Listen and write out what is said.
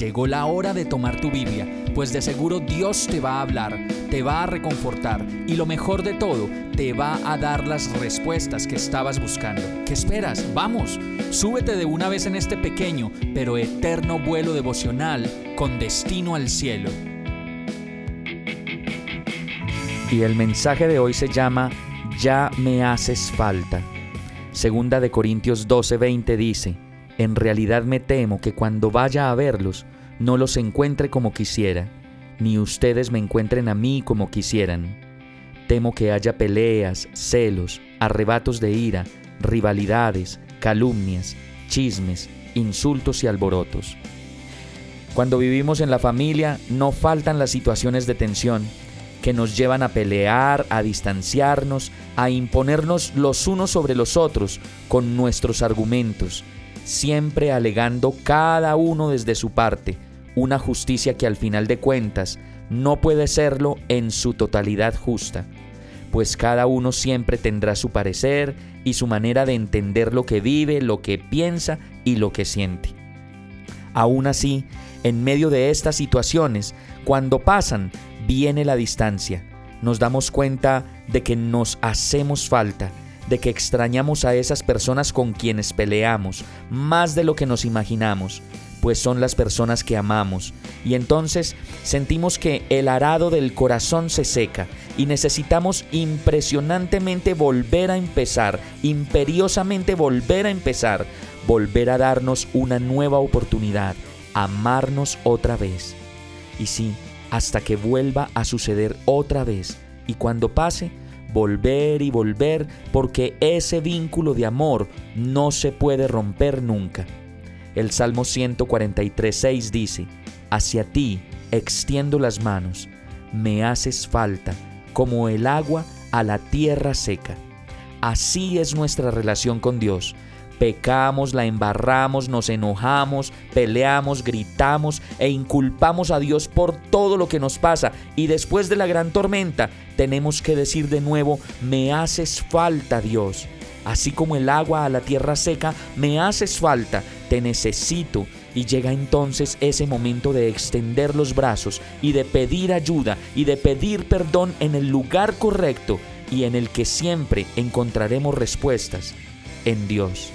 Llegó la hora de tomar tu Biblia, pues de seguro Dios te va a hablar, te va a reconfortar y lo mejor de todo, te va a dar las respuestas que estabas buscando. ¿Qué esperas? Vamos, súbete de una vez en este pequeño pero eterno vuelo devocional con destino al cielo. Y el mensaje de hoy se llama Ya me haces falta. Segunda de Corintios 12:20 dice, En realidad me temo que cuando vaya a verlos, no los encuentre como quisiera, ni ustedes me encuentren a mí como quisieran. Temo que haya peleas, celos, arrebatos de ira, rivalidades, calumnias, chismes, insultos y alborotos. Cuando vivimos en la familia no faltan las situaciones de tensión que nos llevan a pelear, a distanciarnos, a imponernos los unos sobre los otros con nuestros argumentos, siempre alegando cada uno desde su parte, una justicia que al final de cuentas no puede serlo en su totalidad justa, pues cada uno siempre tendrá su parecer y su manera de entender lo que vive, lo que piensa y lo que siente. Aún así, en medio de estas situaciones, cuando pasan, viene la distancia. Nos damos cuenta de que nos hacemos falta, de que extrañamos a esas personas con quienes peleamos, más de lo que nos imaginamos, pues son las personas que amamos. Y entonces sentimos que el arado del corazón se seca y necesitamos impresionantemente volver a empezar, imperiosamente volver a empezar, volver a darnos una nueva oportunidad, amarnos otra vez. Y sí, hasta que vuelva a suceder otra vez. Y cuando pase, volver y volver, porque ese vínculo de amor no se puede romper nunca. El Salmo 143.6 dice, Hacia ti extiendo las manos, me haces falta, como el agua a la tierra seca. Así es nuestra relación con Dios. Pecamos, la embarramos, nos enojamos, peleamos, gritamos e inculpamos a Dios por todo lo que nos pasa. Y después de la gran tormenta tenemos que decir de nuevo, me haces falta Dios. Así como el agua a la tierra seca, me haces falta, te necesito. Y llega entonces ese momento de extender los brazos y de pedir ayuda y de pedir perdón en el lugar correcto y en el que siempre encontraremos respuestas, en Dios.